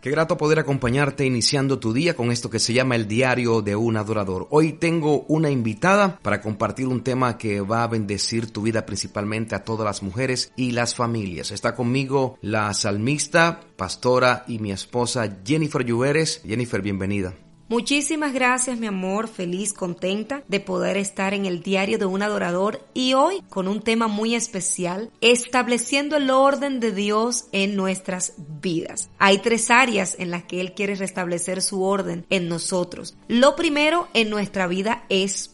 Qué grato poder acompañarte iniciando tu día con esto que se llama el diario de un adorador. Hoy tengo una invitada para compartir un tema que va a bendecir tu vida principalmente a todas las mujeres y las familias. Está conmigo la salmista, pastora y mi esposa Jennifer Lluveres. Jennifer, bienvenida. Muchísimas gracias, mi amor, feliz, contenta de poder estar en el diario de un adorador y hoy con un tema muy especial, estableciendo el orden de Dios en nuestras vidas. Hay tres áreas en las que Él quiere restablecer su orden en nosotros. Lo primero en nuestra vida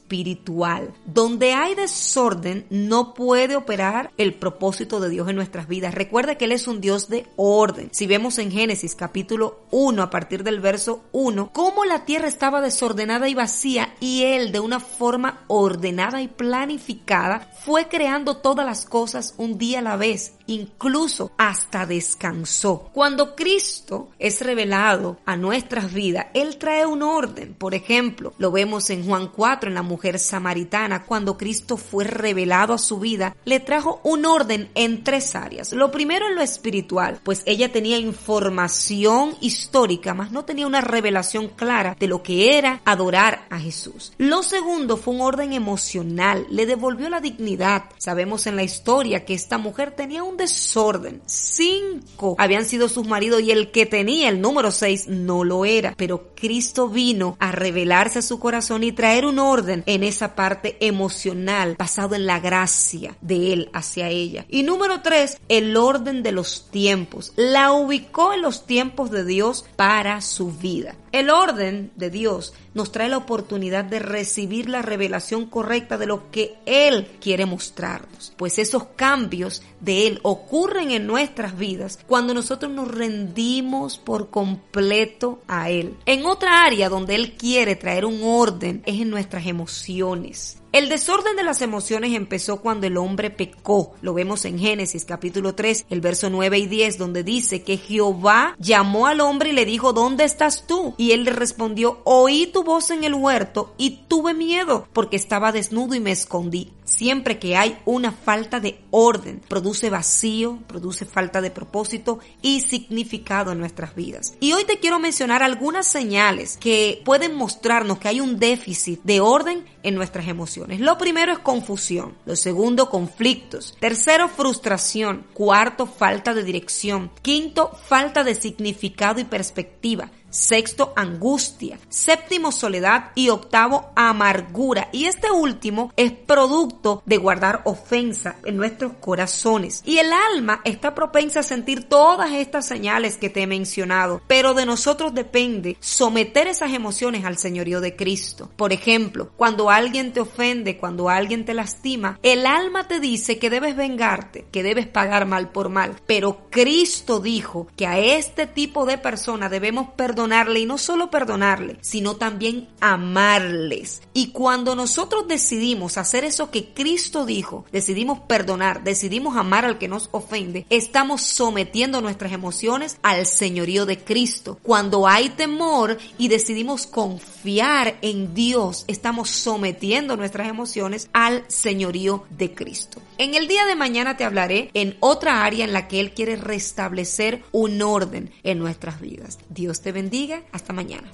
espiritual. Donde hay desorden no puede operar el propósito de Dios en nuestras vidas. Recuerda que Él es un Dios de orden. Si vemos en Génesis capítulo 1 a partir del verso 1, cómo la tierra estaba desordenada y vacía y Él de una forma ordenada y planificada fue creando todas las cosas un día a la vez, incluso hasta descansó. Cuando Cristo es revelado a nuestras vidas, Él trae un orden. Por ejemplo, lo vemos en Juan 4 en la mujer samaritana, cuando Cristo fue revelado a su vida, le trajo un orden en tres áreas. Lo primero en lo espiritual, pues ella tenía información histórica, mas no tenía una revelación clara de lo que era adorar a Jesús. Lo segundo fue un orden emocional, le devolvió la dignidad. Sabemos en la historia que esta mujer tenía un desorden. Cinco habían sido sus maridos y el que tenía el número seis no lo era. Pero Cristo vino a revelarse a su corazón y traer un orden en esa parte emocional basado en la gracia de Él hacia ella. Y número tres, el orden de los tiempos. La ubicó en los tiempos de Dios para su vida. El orden de Dios nos trae la oportunidad de recibir la revelación correcta de lo que Él quiere mostrarnos. Pues esos cambios de Él ocurren en nuestras vidas cuando nosotros nos rendimos por completo a Él. En otra área donde Él quiere traer un orden es en nuestras emociones emociones. El desorden de las emociones empezó cuando el hombre pecó. Lo vemos en Génesis capítulo 3, el verso 9 y 10, donde dice que Jehová llamó al hombre y le dijo, ¿dónde estás tú? Y él le respondió, oí tu voz en el huerto y tuve miedo porque estaba desnudo y me escondí. Siempre que hay una falta de orden, produce vacío, produce falta de propósito y significado en nuestras vidas. Y hoy te quiero mencionar algunas señales que pueden mostrarnos que hay un déficit de orden en nuestras emociones. Lo primero es confusión. Lo segundo, conflictos. Tercero, frustración. Cuarto, falta de dirección. Quinto, falta de significado y perspectiva. Sexto, angustia. Séptimo, soledad. Y octavo, amargura. Y este último es producto de guardar ofensa en nuestros corazones. Y el alma está propensa a sentir todas estas señales que te he mencionado. Pero de nosotros depende someter esas emociones al señorío de Cristo. Por ejemplo, cuando alguien te ofende, cuando alguien te lastima, el alma te dice que debes vengarte, que debes pagar mal por mal. Pero Cristo dijo que a este tipo de persona debemos perdonarle y no solo perdonarle, sino también amarles. Y cuando nosotros decidimos hacer eso que Cristo dijo, decidimos perdonar, decidimos amar al que nos ofende, estamos sometiendo nuestras emociones al señorío de Cristo. Cuando hay temor y decidimos confiar en Dios, estamos sometiendo nuestras emociones al señorío de Cristo. En el día de mañana te hablaré en otra área en la que Él quiere restablecer un orden en nuestras vidas. Dios te bendiga. Hasta mañana.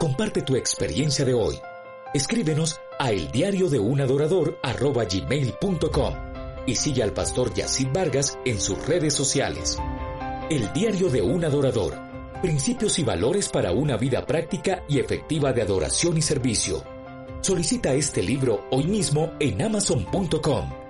Comparte tu experiencia de hoy. Escríbenos a eldiariodeunAdorador.com y sigue al pastor Yacid Vargas en sus redes sociales. El Diario de un Adorador Principios y valores para una vida práctica y efectiva de adoración y servicio. Solicita este libro hoy mismo en amazon.com.